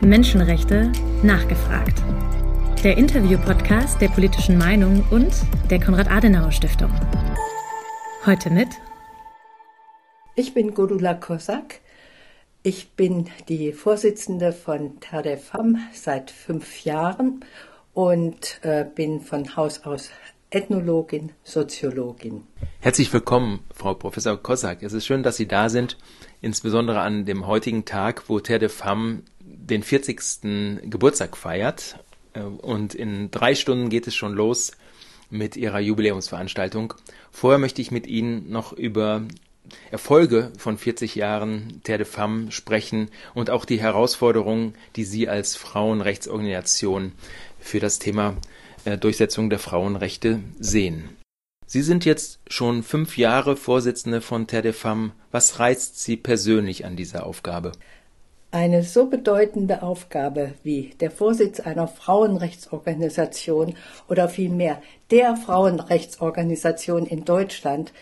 Menschenrechte nachgefragt. Der Interview-Podcast der politischen Meinung und der Konrad-Adenauer-Stiftung. Heute mit. Ich bin Godula Kosak. Ich bin die Vorsitzende von Terre des Femmes seit fünf Jahren und äh, bin von Haus aus Ethnologin, Soziologin. Herzlich willkommen, Frau Professor Kosak. Es ist schön, dass Sie da sind, insbesondere an dem heutigen Tag, wo Terre des Femmes den 40. Geburtstag feiert. Äh, und in drei Stunden geht es schon los mit ihrer Jubiläumsveranstaltung. Vorher möchte ich mit Ihnen noch über Erfolge von 40 Jahren Terre de Femme sprechen und auch die Herausforderungen, die Sie als Frauenrechtsorganisation für das Thema äh, Durchsetzung der Frauenrechte sehen. Sie sind jetzt schon fünf Jahre Vorsitzende von Terre de Femme. Was reizt Sie persönlich an dieser Aufgabe? Eine so bedeutende Aufgabe wie der Vorsitz einer Frauenrechtsorganisation oder vielmehr der Frauenrechtsorganisation in Deutschland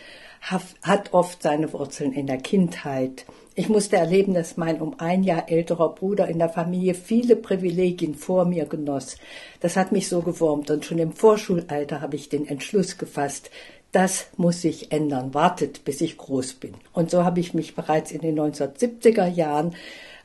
hat oft seine Wurzeln in der Kindheit. Ich musste erleben, dass mein um ein Jahr älterer Bruder in der Familie viele Privilegien vor mir genoss. Das hat mich so gewurmt und schon im Vorschulalter habe ich den Entschluss gefasst, das muss sich ändern. Wartet, bis ich groß bin. Und so habe ich mich bereits in den 1970er Jahren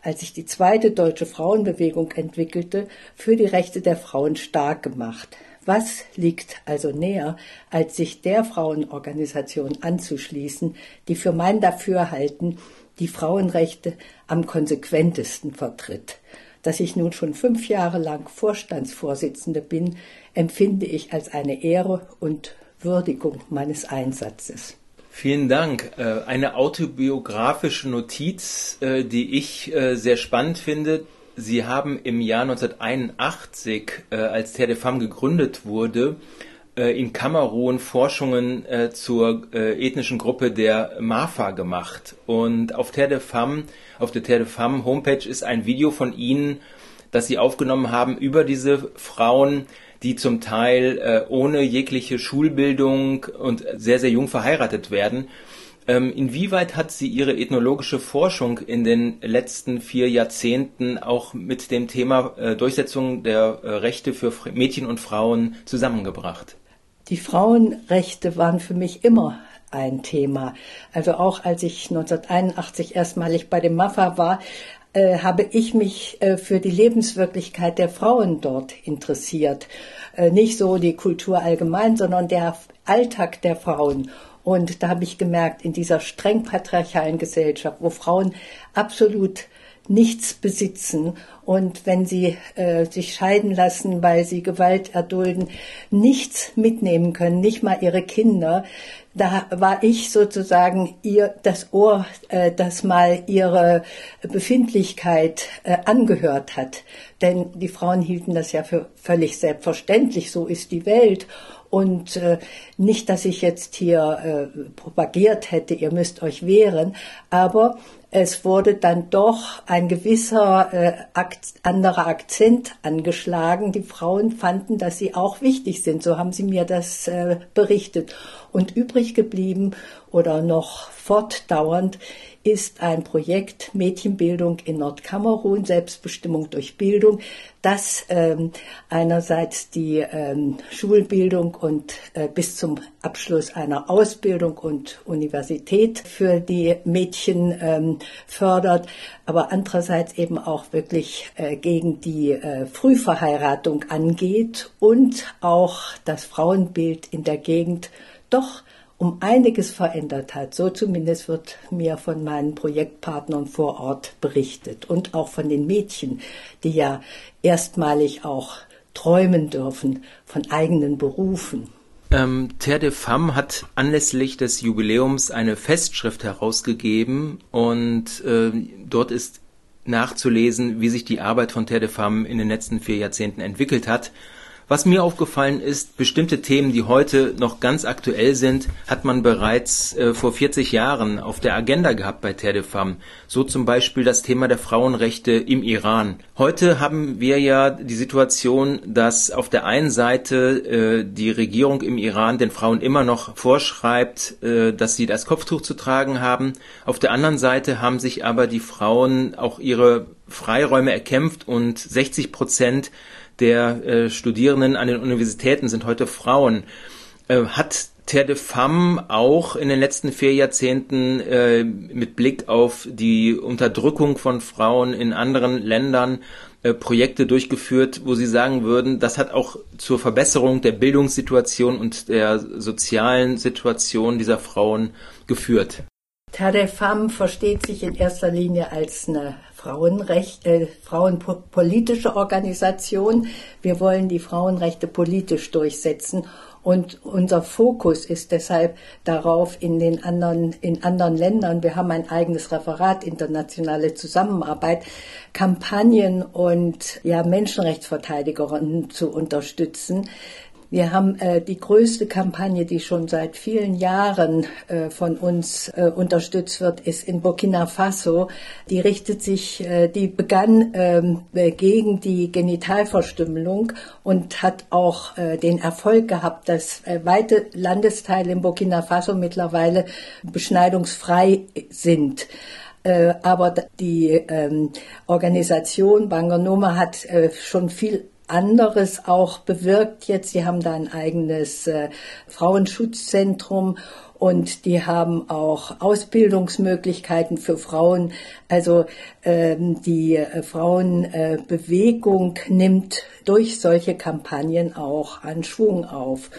als sich die zweite deutsche Frauenbewegung entwickelte, für die Rechte der Frauen stark gemacht. Was liegt also näher, als sich der Frauenorganisation anzuschließen, die für mein Dafürhalten die Frauenrechte am konsequentesten vertritt. Dass ich nun schon fünf Jahre lang Vorstandsvorsitzende bin, empfinde ich als eine Ehre und Würdigung meines Einsatzes. Vielen Dank. Äh, eine autobiografische Notiz, äh, die ich äh, sehr spannend finde. Sie haben im Jahr 1981, als Terre de Femme gegründet wurde, in Kamerun Forschungen zur ethnischen Gruppe der Mafa gemacht. Und auf Terre de Femme, auf der Terre de Femme Homepage ist ein Video von Ihnen, das Sie aufgenommen haben über diese Frauen, die zum Teil äh, ohne jegliche Schulbildung und sehr, sehr jung verheiratet werden. Ähm, inwieweit hat sie ihre ethnologische Forschung in den letzten vier Jahrzehnten auch mit dem Thema äh, Durchsetzung der äh, Rechte für Mädchen und Frauen zusammengebracht? Die Frauenrechte waren für mich immer ein Thema. Also auch als ich 1981 erstmalig bei dem MAFA war, äh, habe ich mich äh, für die Lebenswirklichkeit der Frauen dort interessiert. Äh, nicht so die Kultur allgemein, sondern der Alltag der Frauen. Und da habe ich gemerkt, in dieser streng patriarchalen Gesellschaft, wo Frauen absolut nichts besitzen und wenn sie äh, sich scheiden lassen, weil sie Gewalt erdulden, nichts mitnehmen können, nicht mal ihre Kinder, da war ich sozusagen ihr das Ohr, äh, das mal ihre Befindlichkeit äh, angehört hat. Denn die Frauen hielten das ja für völlig selbstverständlich, so ist die Welt. Und äh, nicht, dass ich jetzt hier äh, propagiert hätte, ihr müsst euch wehren, aber es wurde dann doch ein gewisser äh, Akt, anderer Akzent angeschlagen. Die Frauen fanden, dass sie auch wichtig sind. So haben sie mir das äh, berichtet. Und übrig geblieben oder noch fortdauernd ist ein Projekt Mädchenbildung in Nordkamerun, Selbstbestimmung durch Bildung, das ähm, einerseits die ähm, Schulbildung und äh, bis zum Abschluss einer Ausbildung und Universität für die Mädchen ähm, fördert, aber andererseits eben auch wirklich äh, gegen die äh, Frühverheiratung angeht und auch das Frauenbild in der Gegend doch um einiges verändert hat. So zumindest wird mir von meinen Projektpartnern vor Ort berichtet und auch von den Mädchen, die ja erstmalig auch träumen dürfen von eigenen Berufen. Ähm, Terre de Femme hat anlässlich des Jubiläums eine Festschrift herausgegeben und äh, dort ist nachzulesen, wie sich die Arbeit von Terre de Femme in den letzten vier Jahrzehnten entwickelt hat. Was mir aufgefallen ist, bestimmte Themen, die heute noch ganz aktuell sind, hat man bereits äh, vor 40 Jahren auf der Agenda gehabt bei Terre de Femme. So zum Beispiel das Thema der Frauenrechte im Iran. Heute haben wir ja die Situation, dass auf der einen Seite äh, die Regierung im Iran den Frauen immer noch vorschreibt, äh, dass sie das Kopftuch zu tragen haben. Auf der anderen Seite haben sich aber die Frauen auch ihre Freiräume erkämpft und 60 Prozent der äh, Studierenden an den Universitäten sind heute Frauen. Äh, hat Terre de Femme auch in den letzten vier Jahrzehnten äh, mit Blick auf die Unterdrückung von Frauen in anderen Ländern äh, Projekte durchgeführt, wo Sie sagen würden, das hat auch zur Verbesserung der Bildungssituation und der sozialen Situation dieser Frauen geführt? Femme versteht sich in erster Linie als eine Frauenrecht, äh, frauenpolitische Organisation. Wir wollen die Frauenrechte politisch durchsetzen und unser Fokus ist deshalb darauf in den anderen, in anderen Ländern. Wir haben ein eigenes Referat internationale Zusammenarbeit, Kampagnen und ja, Menschenrechtsverteidigerinnen zu unterstützen, wir haben äh, die größte Kampagne, die schon seit vielen Jahren äh, von uns äh, unterstützt wird, ist in Burkina Faso. Die richtet sich, äh, die begann ähm, gegen die Genitalverstümmelung und hat auch äh, den Erfolg gehabt, dass äh, weite Landesteile in Burkina Faso mittlerweile beschneidungsfrei sind. Äh, aber die ähm, Organisation Banganoma hat äh, schon viel anderes auch bewirkt jetzt. Sie haben da ein eigenes äh, Frauenschutzzentrum und die haben auch Ausbildungsmöglichkeiten für Frauen. Also ähm, die äh, Frauenbewegung äh, nimmt durch solche Kampagnen auch an Schwung auf.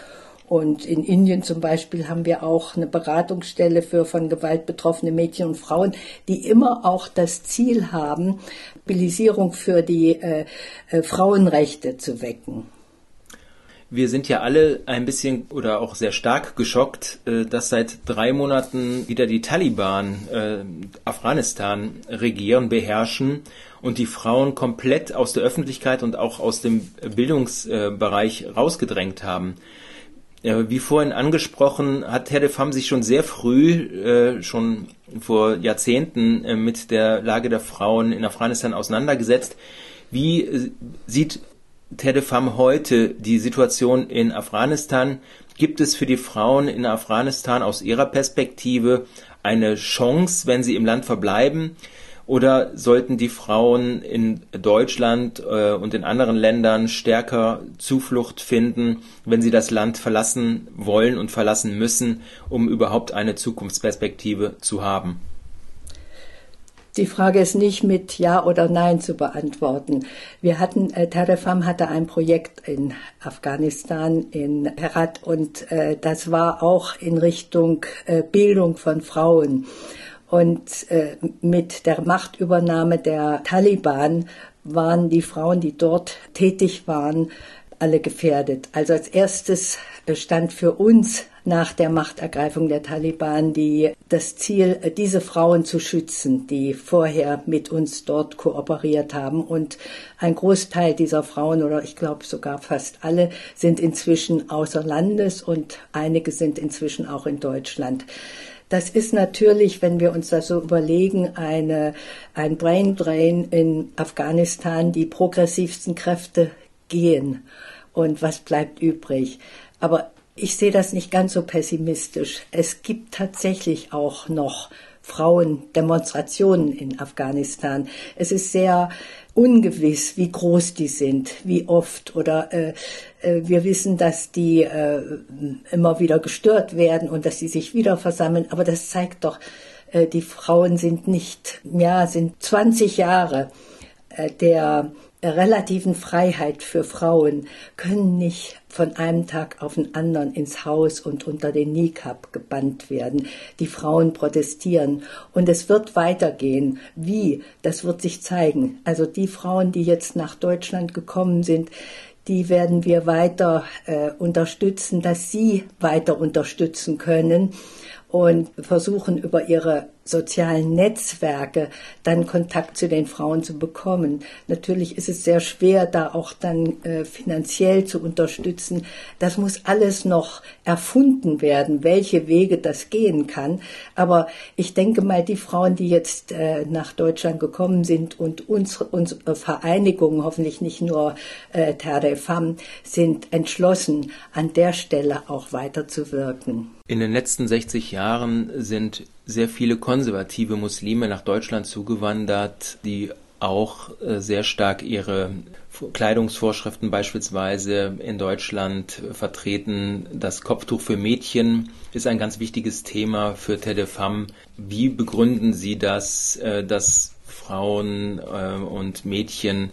Und in Indien zum Beispiel haben wir auch eine Beratungsstelle für von Gewalt betroffene Mädchen und Frauen, die immer auch das Ziel haben, Mobilisierung für die äh, äh, Frauenrechte zu wecken. Wir sind ja alle ein bisschen oder auch sehr stark geschockt, äh, dass seit drei Monaten wieder die Taliban äh, Afghanistan regieren, beherrschen und die Frauen komplett aus der Öffentlichkeit und auch aus dem Bildungsbereich rausgedrängt haben. Wie vorhin angesprochen, hat de Fam sich schon sehr früh, äh, schon vor Jahrzehnten, äh, mit der Lage der Frauen in Afghanistan auseinandergesetzt. Wie äh, sieht de Fam heute die Situation in Afghanistan? Gibt es für die Frauen in Afghanistan aus ihrer Perspektive eine Chance, wenn sie im Land verbleiben? Oder sollten die Frauen in Deutschland äh, und in anderen Ländern stärker Zuflucht finden, wenn sie das Land verlassen wollen und verlassen müssen, um überhaupt eine Zukunftsperspektive zu haben? Die Frage ist nicht mit Ja oder Nein zu beantworten. Wir hatten, äh, Terefam hatte ein Projekt in Afghanistan, in Herat, und äh, das war auch in Richtung äh, Bildung von Frauen. Und äh, mit der Machtübernahme der Taliban waren die Frauen, die dort tätig waren, alle gefährdet. Also als erstes stand für uns nach der Machtergreifung der Taliban die, das Ziel, diese Frauen zu schützen, die vorher mit uns dort kooperiert haben. Und ein Großteil dieser Frauen, oder ich glaube sogar fast alle, sind inzwischen außer Landes und einige sind inzwischen auch in Deutschland. Das ist natürlich, wenn wir uns das so überlegen, eine, ein Brain Drain in Afghanistan. Die progressivsten Kräfte gehen. Und was bleibt übrig? Aber ich sehe das nicht ganz so pessimistisch. Es gibt tatsächlich auch noch Frauendemonstrationen in Afghanistan. Es ist sehr ungewiss, wie groß die sind, wie oft. Oder äh, äh, wir wissen, dass die äh, immer wieder gestört werden und dass sie sich wieder versammeln. Aber das zeigt doch, äh, die Frauen sind nicht, ja, sind 20 Jahre äh, der relativen Freiheit für Frauen können nicht von einem Tag auf den anderen ins Haus und unter den Nikab gebannt werden. Die Frauen protestieren und es wird weitergehen. Wie? Das wird sich zeigen. Also die Frauen, die jetzt nach Deutschland gekommen sind, die werden wir weiter äh, unterstützen, dass sie weiter unterstützen können und versuchen über ihre sozialen Netzwerke dann Kontakt zu den Frauen zu bekommen. Natürlich ist es sehr schwer, da auch dann äh, finanziell zu unterstützen. Das muss alles noch erfunden werden, welche Wege das gehen kann. Aber ich denke mal, die Frauen, die jetzt äh, nach Deutschland gekommen sind und unsere, unsere Vereinigung, hoffentlich nicht nur äh, Terre des Femmes, sind entschlossen, an der Stelle auch weiterzuwirken. In den letzten 60 Jahren sind sehr viele konservative Muslime nach Deutschland zugewandert, die auch äh, sehr stark ihre Kleidungsvorschriften beispielsweise in Deutschland vertreten. Das Kopftuch für Mädchen ist ein ganz wichtiges Thema für Tedefam. Wie begründen Sie das, äh, dass Frauen äh, und Mädchen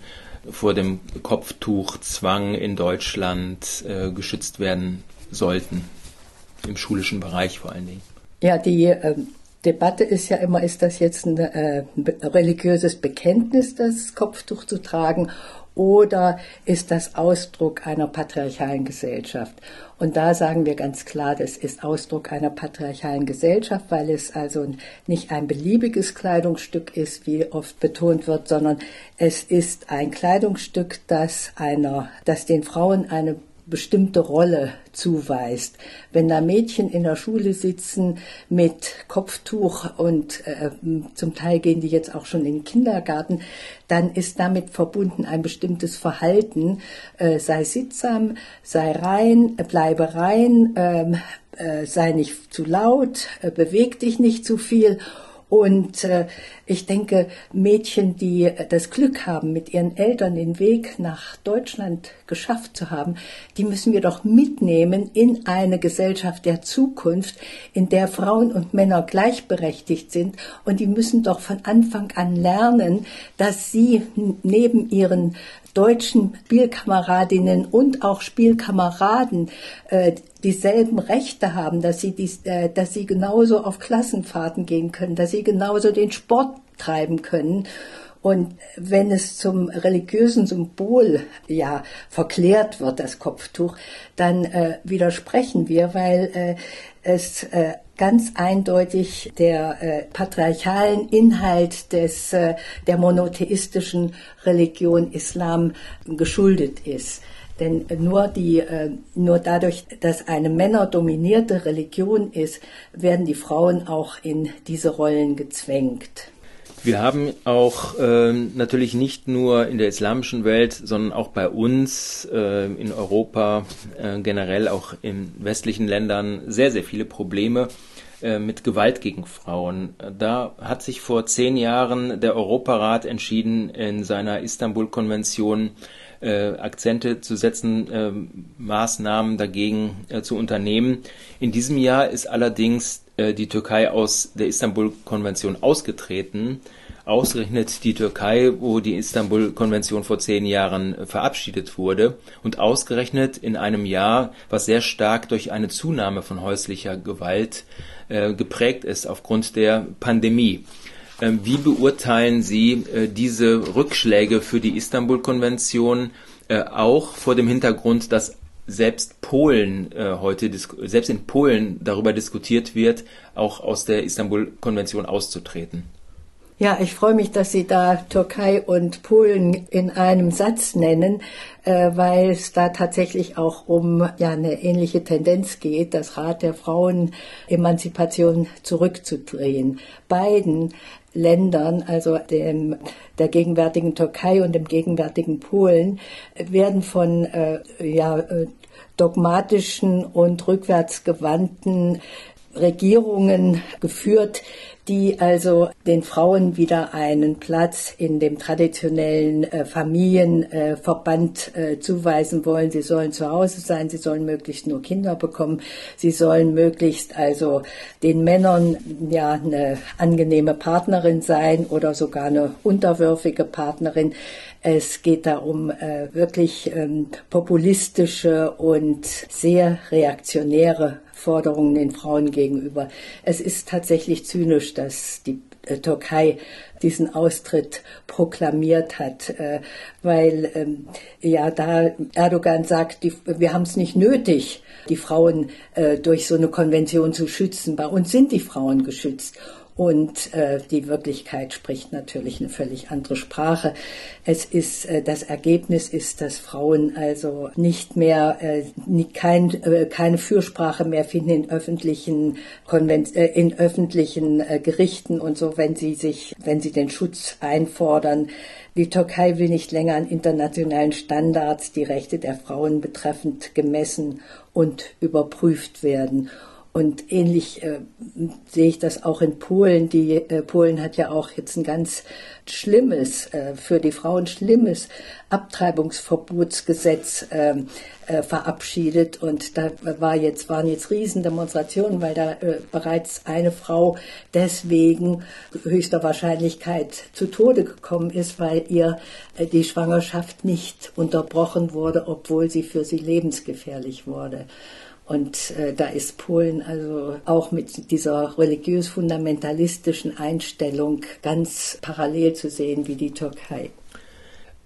vor dem Kopftuchzwang in Deutschland geschützt werden sollten? Im schulischen Bereich vor allen Dingen. Ja, die äh, Debatte ist ja immer, ist das jetzt ein äh, religiöses Bekenntnis, das Kopftuch zu tragen, oder ist das Ausdruck einer patriarchalen Gesellschaft? Und da sagen wir ganz klar, das ist Ausdruck einer patriarchalen Gesellschaft, weil es also nicht ein beliebiges Kleidungsstück ist, wie oft betont wird, sondern es ist ein Kleidungsstück, das einer, das den Frauen eine bestimmte Rolle zuweist. Wenn da Mädchen in der Schule sitzen mit Kopftuch und äh, zum Teil gehen die jetzt auch schon in den Kindergarten, dann ist damit verbunden ein bestimmtes Verhalten, äh, sei sittsam, sei rein, bleibe rein, ähm, äh, sei nicht zu laut, äh, beweg dich nicht zu viel und äh, ich denke, Mädchen, die äh, das Glück haben, mit ihren Eltern den Weg nach Deutschland geschafft zu haben, die müssen wir doch mitnehmen in eine Gesellschaft der Zukunft, in der Frauen und Männer gleichberechtigt sind. Und die müssen doch von Anfang an lernen, dass sie neben ihren deutschen Spielkameradinnen und auch Spielkameraden äh, dieselben Rechte haben, dass sie, dies, äh, dass sie genauso auf Klassenfahrten gehen können, dass sie genauso den Sport treiben können. Und wenn es zum religiösen Symbol ja verklärt wird, das Kopftuch, dann äh, widersprechen wir, weil äh, es äh, ganz eindeutig der äh, patriarchalen Inhalt des äh, der monotheistischen Religion Islam geschuldet ist. Denn nur die, äh, nur dadurch, dass eine männerdominierte Religion ist, werden die Frauen auch in diese Rollen gezwängt. Wir haben auch äh, natürlich nicht nur in der islamischen Welt, sondern auch bei uns äh, in Europa, äh, generell auch in westlichen Ländern sehr, sehr viele Probleme äh, mit Gewalt gegen Frauen. Da hat sich vor zehn Jahren der Europarat entschieden, in seiner Istanbul-Konvention äh, Akzente zu setzen, äh, Maßnahmen dagegen äh, zu unternehmen. In diesem Jahr ist allerdings äh, die Türkei aus der Istanbul-Konvention ausgetreten. Ausgerechnet die Türkei, wo die Istanbul-Konvention vor zehn Jahren äh, verabschiedet wurde und ausgerechnet in einem Jahr, was sehr stark durch eine Zunahme von häuslicher Gewalt äh, geprägt ist aufgrund der Pandemie. Ähm, wie beurteilen Sie äh, diese Rückschläge für die Istanbul-Konvention äh, auch vor dem Hintergrund, dass selbst Polen äh, heute, selbst in Polen darüber diskutiert wird, auch aus der Istanbul-Konvention auszutreten. Ja, ich freue mich, dass Sie da Türkei und Polen in einem Satz nennen, äh, weil es da tatsächlich auch um ja eine ähnliche Tendenz geht, das Rat der Frauen Emanzipation zurückzudrehen. Beiden Ländern, also dem, der gegenwärtigen Türkei und dem gegenwärtigen Polen, werden von äh, ja, äh, dogmatischen und rückwärtsgewandten Regierungen geführt, die also den Frauen wieder einen Platz in dem traditionellen äh, Familienverband äh, zuweisen wollen. Sie sollen zu Hause sein, sie sollen möglichst nur Kinder bekommen, sie sollen möglichst also den Männern ja eine angenehme Partnerin sein oder sogar eine unterwürfige Partnerin. Es geht da um äh, wirklich ähm, populistische und sehr reaktionäre Forderungen den Frauen gegenüber. Es ist tatsächlich zynisch, dass die äh, Türkei diesen Austritt proklamiert hat, äh, weil ähm, ja da Erdogan sagt, die, wir haben es nicht nötig, die Frauen äh, durch so eine Konvention zu schützen. Bei uns sind die Frauen geschützt. Und äh, die Wirklichkeit spricht natürlich eine völlig andere Sprache. Es ist äh, das Ergebnis ist, dass Frauen also nicht mehr äh, kein, äh, keine Fürsprache mehr finden in öffentlichen Konven äh, in öffentlichen äh, Gerichten und so, wenn sie sich, wenn sie den Schutz einfordern. Die Türkei will nicht länger an internationalen Standards die Rechte der Frauen betreffend gemessen und überprüft werden. Und ähnlich äh, sehe ich das auch in Polen. Die äh, Polen hat ja auch jetzt ein ganz schlimmes, äh, für die Frauen schlimmes Abtreibungsverbotsgesetz ähm, äh, verabschiedet. Und da war jetzt, waren jetzt Riesendemonstrationen, weil da äh, bereits eine Frau deswegen höchster Wahrscheinlichkeit zu Tode gekommen ist, weil ihr äh, die Schwangerschaft nicht unterbrochen wurde, obwohl sie für sie lebensgefährlich wurde. Und äh, da ist Polen also auch mit dieser religiös-fundamentalistischen Einstellung ganz parallel zu sehen wie die Türkei.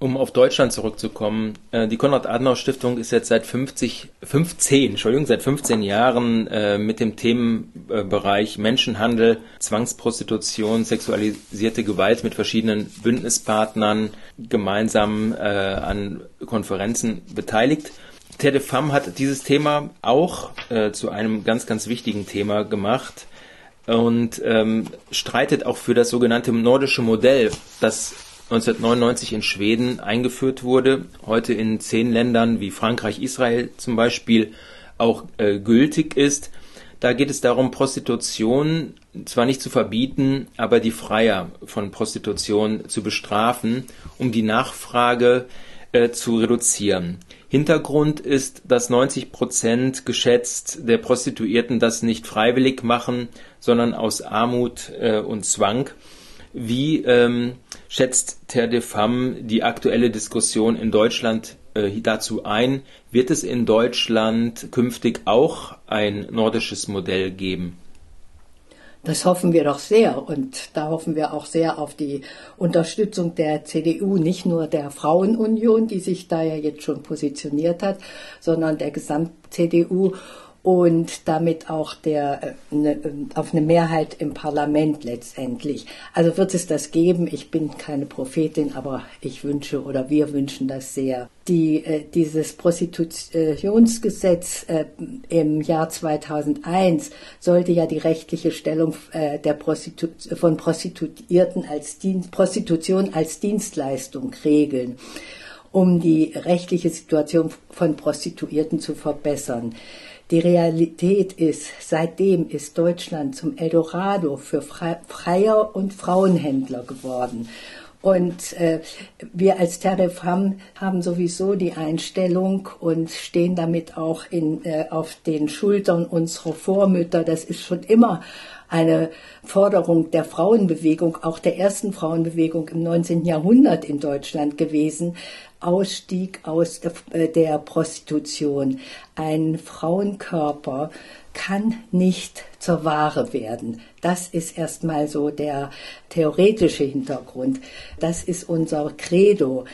Um auf Deutschland zurückzukommen, äh, die Konrad-Adenauer-Stiftung ist jetzt seit 50, 15, Entschuldigung, seit 15 Jahren äh, mit dem Themenbereich Menschenhandel, Zwangsprostitution, sexualisierte Gewalt mit verschiedenen Bündnispartnern gemeinsam äh, an Konferenzen beteiligt. Femme hat dieses Thema auch äh, zu einem ganz, ganz wichtigen Thema gemacht und ähm, streitet auch für das sogenannte nordische Modell, das 1999 in Schweden eingeführt wurde, heute in zehn Ländern wie Frankreich, Israel zum Beispiel auch äh, gültig ist. Da geht es darum, Prostitution zwar nicht zu verbieten, aber die Freier von Prostitution zu bestrafen, um die Nachfrage äh, zu reduzieren. Hintergrund ist, dass 90 Prozent geschätzt der Prostituierten das nicht freiwillig machen, sondern aus Armut äh, und Zwang. Wie ähm, schätzt Terre de Femme die aktuelle Diskussion in Deutschland äh, dazu ein? Wird es in Deutschland künftig auch ein nordisches Modell geben? Das hoffen wir doch sehr und da hoffen wir auch sehr auf die Unterstützung der CDU, nicht nur der Frauenunion, die sich da ja jetzt schon positioniert hat, sondern der Gesamt-CDU und damit auch der, äh, ne, auf eine Mehrheit im Parlament letztendlich. Also wird es das geben. Ich bin keine Prophetin, aber ich wünsche oder wir wünschen das sehr. Die, äh, dieses Prostitutionsgesetz äh, im Jahr 2001 sollte ja die rechtliche Stellung äh, der Prostitu von Prostituierten als Dienst, Prostitution als Dienstleistung regeln um die rechtliche Situation von Prostituierten zu verbessern. Die Realität ist, seitdem ist Deutschland zum Eldorado für Freier und Frauenhändler geworden. Und äh, wir als Terre Femme haben sowieso die Einstellung und stehen damit auch in, äh, auf den Schultern unserer Vormütter. Das ist schon immer eine Forderung der Frauenbewegung, auch der ersten Frauenbewegung im 19. Jahrhundert in Deutschland gewesen, Ausstieg aus äh, der Prostitution. Ein Frauenkörper kann nicht zur Ware werden. Das ist erstmal so der theoretische Hintergrund. Das ist unser Credo.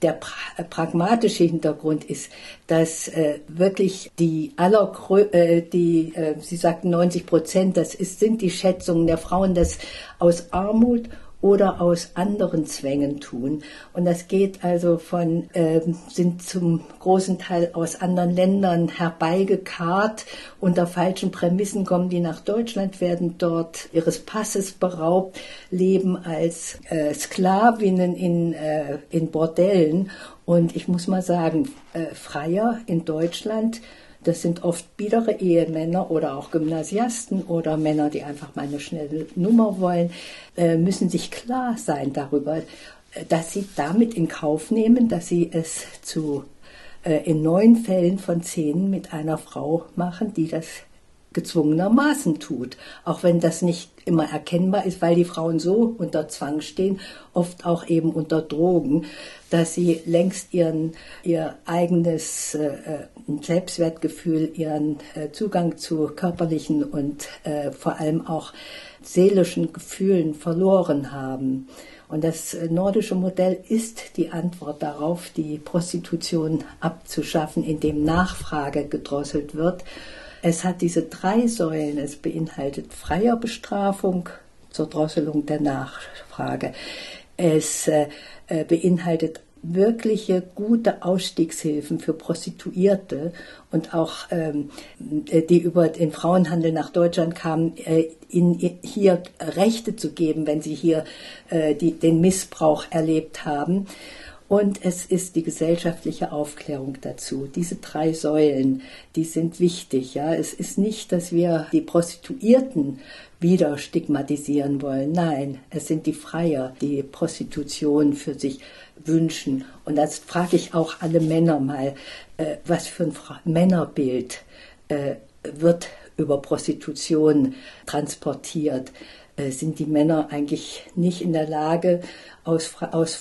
Der pra pragmatische Hintergrund ist, dass äh, wirklich die aller äh, die äh, Sie sagten 90 Prozent, das ist, sind die Schätzungen der Frauen, dass aus Armut oder aus anderen Zwängen tun. Und das geht also von, äh, sind zum großen Teil aus anderen Ländern herbeigekarrt. Unter falschen Prämissen kommen die nach Deutschland, werden dort ihres Passes beraubt, leben als äh, Sklavinnen in, äh, in Bordellen. Und ich muss mal sagen, äh, Freier in Deutschland das sind oft biedere Ehemänner oder auch Gymnasiasten oder Männer, die einfach mal eine schnelle Nummer wollen, äh, müssen sich klar sein darüber, äh, dass sie damit in Kauf nehmen, dass sie es zu äh, in neun Fällen von zehn mit einer Frau machen, die das gezwungenermaßen tut. Auch wenn das nicht immer erkennbar ist, weil die Frauen so unter Zwang stehen, oft auch eben unter Drogen, dass sie längst ihren, ihr eigenes äh, Selbstwertgefühl, ihren äh, Zugang zu körperlichen und äh, vor allem auch seelischen Gefühlen verloren haben. Und das äh, nordische Modell ist die Antwort darauf, die Prostitution abzuschaffen, indem Nachfrage gedrosselt wird es hat diese drei Säulen. Es beinhaltet freier Bestrafung, zur Drosselung der Nachfrage. Es äh, äh, beinhaltet wirkliche gute Ausstiegshilfen für Prostituierte und auch ähm, die über den Frauenhandel nach Deutschland kamen, äh, ihnen hier Rechte zu geben, wenn sie hier äh, die, den Missbrauch erlebt haben. Und es ist die gesellschaftliche Aufklärung dazu. Diese drei Säulen, die sind wichtig. Ja, es ist nicht, dass wir die Prostituierten wieder stigmatisieren wollen. Nein, es sind die Freier, die Prostitution für sich wünschen. Und das frage ich auch alle Männer mal, äh, was für ein Männerbild äh, wird über Prostitution transportiert? Äh, sind die Männer eigentlich nicht in der Lage, aus, aus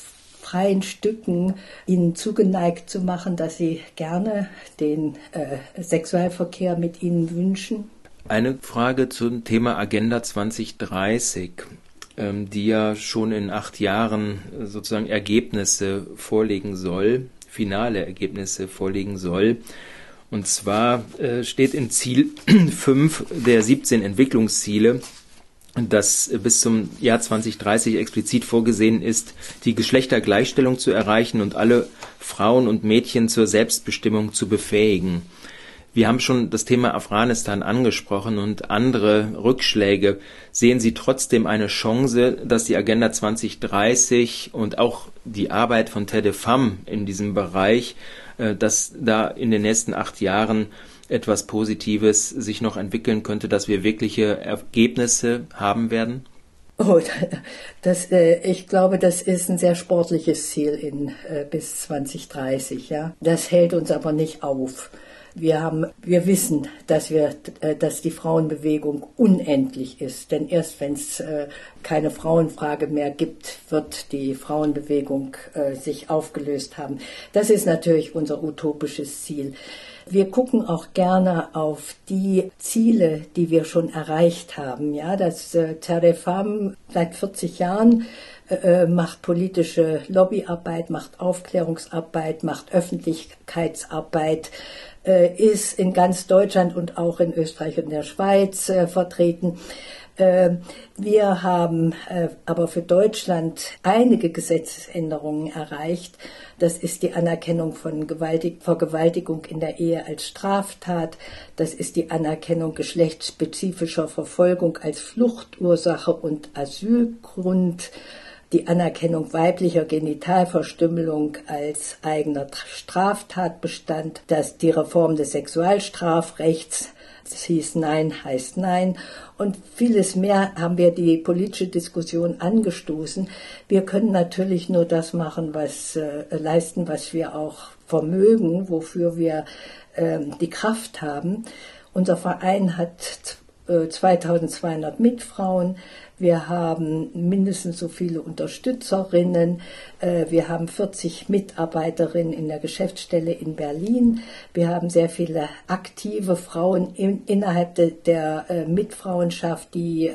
freien Stücken ihnen zugeneigt zu machen, dass sie gerne den äh, Sexualverkehr mit ihnen wünschen? Eine Frage zum Thema Agenda 2030, ähm, die ja schon in acht Jahren äh, sozusagen Ergebnisse vorlegen soll, finale Ergebnisse vorlegen soll. Und zwar äh, steht in Ziel 5 der 17 Entwicklungsziele, dass bis zum Jahr 2030 explizit vorgesehen ist, die Geschlechtergleichstellung zu erreichen und alle Frauen und Mädchen zur Selbstbestimmung zu befähigen. Wir haben schon das Thema Afghanistan angesprochen und andere Rückschläge. Sehen Sie trotzdem eine Chance, dass die Agenda 2030 und auch die Arbeit von TEDEFAM in diesem Bereich, äh, dass da in den nächsten acht Jahren etwas Positives sich noch entwickeln könnte, dass wir wirkliche Ergebnisse haben werden? Oh, das, äh, ich glaube, das ist ein sehr sportliches Ziel in, äh, bis 2030. Ja, das hält uns aber nicht auf. Wir haben, wir wissen, dass wir, äh, dass die Frauenbewegung unendlich ist. Denn erst wenn es äh, keine Frauenfrage mehr gibt, wird die Frauenbewegung äh, sich aufgelöst haben. Das ist natürlich unser utopisches Ziel. Wir gucken auch gerne auf die Ziele, die wir schon erreicht haben. Ja, das äh, Terrefam seit 40 Jahren äh, macht politische Lobbyarbeit, macht Aufklärungsarbeit, macht Öffentlichkeitsarbeit, äh, ist in ganz Deutschland und auch in Österreich und der Schweiz äh, vertreten. Äh, wir haben äh, aber für Deutschland einige Gesetzesänderungen erreicht. Das ist die Anerkennung von Gewaltig Vergewaltigung in der Ehe als Straftat. Das ist die Anerkennung geschlechtsspezifischer Verfolgung als Fluchtursache und Asylgrund die Anerkennung weiblicher Genitalverstümmelung als eigener Straftatbestand, dass die Reform des Sexualstrafrechts es hieß Nein heißt Nein und vieles mehr haben wir die politische Diskussion angestoßen. Wir können natürlich nur das machen, was äh, leisten, was wir auch vermögen, wofür wir äh, die Kraft haben. Unser Verein hat 2200 äh, Mitfrauen. Wir haben mindestens so viele Unterstützerinnen. Äh, wir haben 40 Mitarbeiterinnen in der Geschäftsstelle in Berlin. Wir haben sehr viele aktive Frauen innerhalb der äh, Mitfrauenschaft, die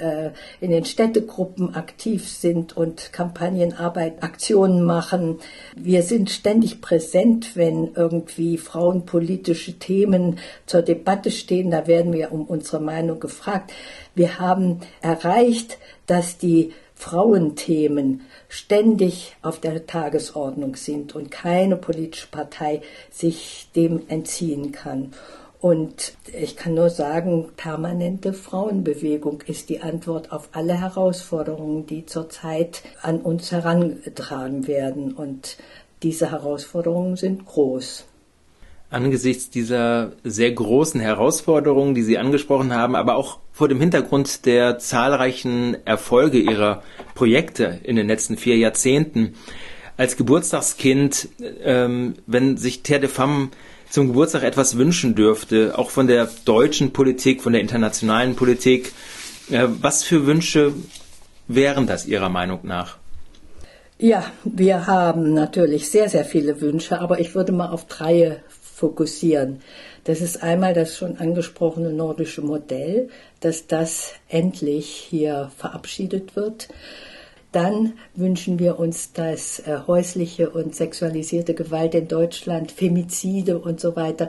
in den Städtegruppen aktiv sind und Kampagnenarbeit, Aktionen machen. Wir sind ständig präsent, wenn irgendwie frauenpolitische Themen zur Debatte stehen. Da werden wir um unsere Meinung gefragt. Wir haben erreicht, dass die Frauenthemen ständig auf der Tagesordnung sind und keine politische Partei sich dem entziehen kann. Und ich kann nur sagen, permanente Frauenbewegung ist die Antwort auf alle Herausforderungen, die zurzeit an uns herangetragen werden. Und diese Herausforderungen sind groß angesichts dieser sehr großen Herausforderungen, die Sie angesprochen haben, aber auch vor dem Hintergrund der zahlreichen Erfolge Ihrer Projekte in den letzten vier Jahrzehnten. Als Geburtstagskind, ähm, wenn sich Terre de Femme zum Geburtstag etwas wünschen dürfte, auch von der deutschen Politik, von der internationalen Politik, äh, was für Wünsche wären das Ihrer Meinung nach? Ja, wir haben natürlich sehr, sehr viele Wünsche, aber ich würde mal auf drei fokussieren. Das ist einmal das schon angesprochene nordische Modell, dass das endlich hier verabschiedet wird. Dann wünschen wir uns, dass äh, häusliche und sexualisierte Gewalt in Deutschland, Femizide und so weiter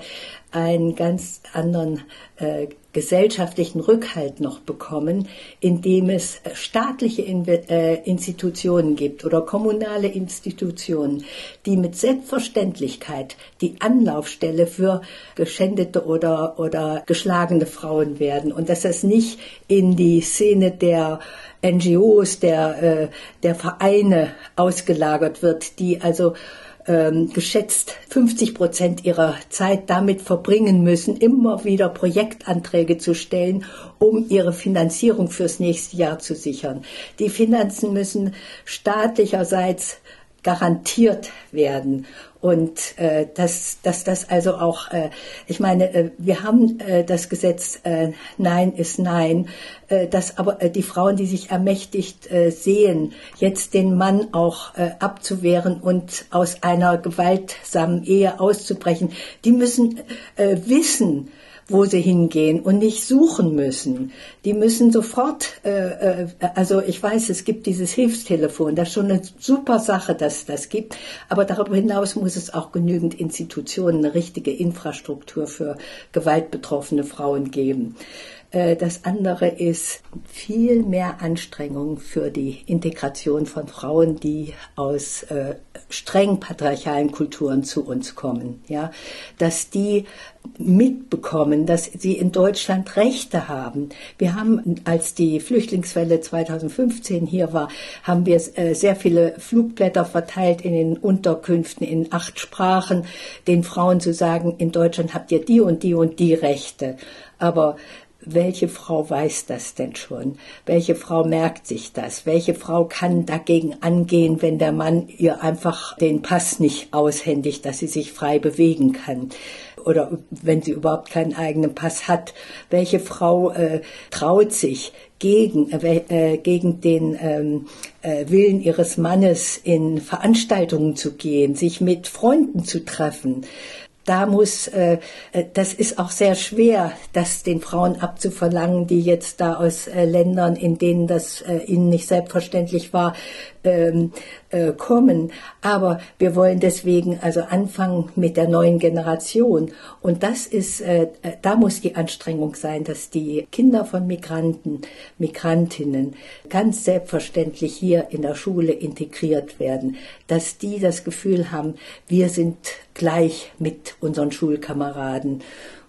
einen ganz anderen äh, gesellschaftlichen Rückhalt noch bekommen, indem es staatliche äh, Institutionen gibt oder kommunale Institutionen, die mit Selbstverständlichkeit die Anlaufstelle für geschändete oder, oder geschlagene Frauen werden. Und dass das nicht in die Szene der NGOs, der, äh, der Vereine ausgelagert wird, die also ähm, geschätzt 50 Prozent ihrer Zeit damit verbringen müssen, immer wieder Projektanträge zu stellen, um ihre Finanzierung fürs nächste Jahr zu sichern. Die Finanzen müssen staatlicherseits garantiert werden und äh, dass, dass das also auch, äh, ich meine, äh, wir haben äh, das Gesetz äh, Nein ist Nein, äh, dass aber äh, die Frauen, die sich ermächtigt äh, sehen, jetzt den Mann auch äh, abzuwehren und aus einer gewaltsamen Ehe auszubrechen, die müssen äh, wissen, wo sie hingehen und nicht suchen müssen. Die müssen sofort, äh, äh, also ich weiß, es gibt dieses Hilfstelefon, das ist schon eine super Sache, dass das gibt, aber darüber hinaus muss es auch genügend Institutionen, eine richtige Infrastruktur für gewaltbetroffene Frauen geben. Äh, das andere ist viel mehr Anstrengung für die Integration von Frauen, die aus äh, streng patriarchalen Kulturen zu uns kommen. Ja, dass die mitbekommen, dass sie in Deutschland Rechte haben. Wir haben, als die Flüchtlingswelle 2015 hier war, haben wir äh, sehr viele Flugblätter verteilt in den Unterkünften in acht Sprachen, den Frauen zu sagen, in Deutschland habt ihr die und die und die Rechte. Aber welche Frau weiß das denn schon? Welche Frau merkt sich das? Welche Frau kann dagegen angehen, wenn der Mann ihr einfach den Pass nicht aushändigt, dass sie sich frei bewegen kann? Oder wenn sie überhaupt keinen eigenen Pass hat? Welche Frau äh, traut sich gegen, äh, äh gegen den ähm, äh, Willen ihres Mannes in Veranstaltungen zu gehen, sich mit Freunden zu treffen? Da muss, äh, das ist auch sehr schwer, das den Frauen abzuverlangen, die jetzt da aus äh, Ländern, in denen das äh, ihnen nicht selbstverständlich war, ähm, äh, kommen. Aber wir wollen deswegen also anfangen mit der neuen Generation. Und das ist, äh, äh, da muss die Anstrengung sein, dass die Kinder von Migranten, Migrantinnen ganz selbstverständlich hier in der Schule integriert werden, dass die das Gefühl haben, wir sind gleich mit unseren Schulkameraden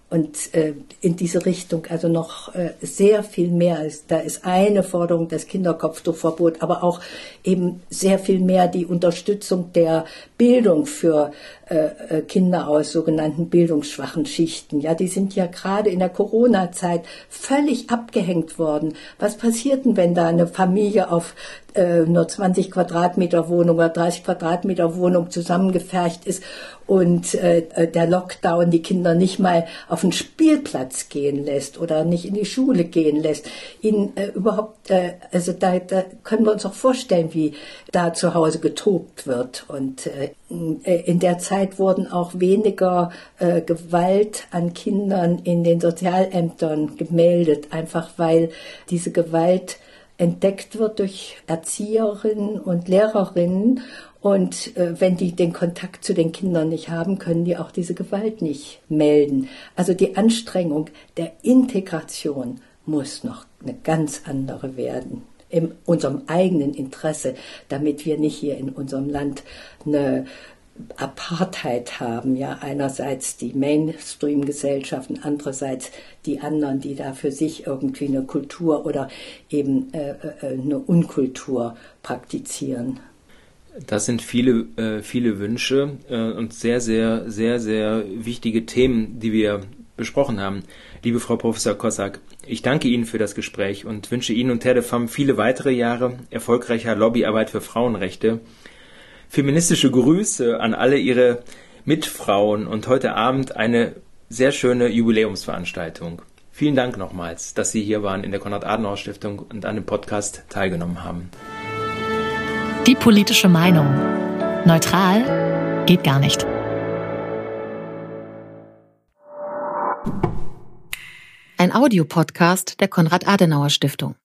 und äh, in diese Richtung also noch äh, sehr viel mehr. Da ist eine Forderung das Kinderkopftuchverbot, aber auch eben sehr viel mehr die Unterstützung der Bildung für äh, äh, Kinder aus sogenannten bildungsschwachen Schichten. Ja, die sind ja gerade in der Corona-Zeit völlig abgehängt worden. Was passiert denn, wenn da eine Familie auf äh, nur 20 Quadratmeter Wohnung oder 30 Quadratmeter Wohnung zusammengefercht ist und äh, äh, der Lockdown die Kinder nicht mal auf den Spielplatz gehen lässt oder nicht in die Schule gehen lässt. Ihnen äh, überhaupt, äh, also da, da können wir uns auch vorstellen, wie da zu Hause getobt wird. Und äh, in der Zeit wurden auch weniger äh, Gewalt an Kindern in den Sozialämtern gemeldet, einfach weil diese Gewalt entdeckt wird durch Erzieherinnen und Lehrerinnen und äh, wenn die den Kontakt zu den Kindern nicht haben, können die auch diese Gewalt nicht melden. Also die Anstrengung der Integration muss noch eine ganz andere werden. In unserem eigenen Interesse, damit wir nicht hier in unserem Land eine Apartheid haben, ja, einerseits die Mainstream-Gesellschaften, andererseits die anderen, die da für sich irgendwie eine Kultur oder eben äh, äh, eine Unkultur praktizieren. Das sind viele, äh, viele Wünsche äh, und sehr, sehr, sehr, sehr wichtige Themen, die wir besprochen haben. Liebe Frau Professor Kossack, ich danke Ihnen für das Gespräch und wünsche Ihnen und Terre de Femme viele weitere Jahre erfolgreicher Lobbyarbeit für Frauenrechte feministische Grüße an alle ihre Mitfrauen und heute Abend eine sehr schöne Jubiläumsveranstaltung. Vielen Dank nochmals, dass Sie hier waren in der Konrad-Adenauer-Stiftung und an dem Podcast teilgenommen haben. Die politische Meinung. Neutral geht gar nicht. Ein Audiopodcast der Konrad-Adenauer-Stiftung.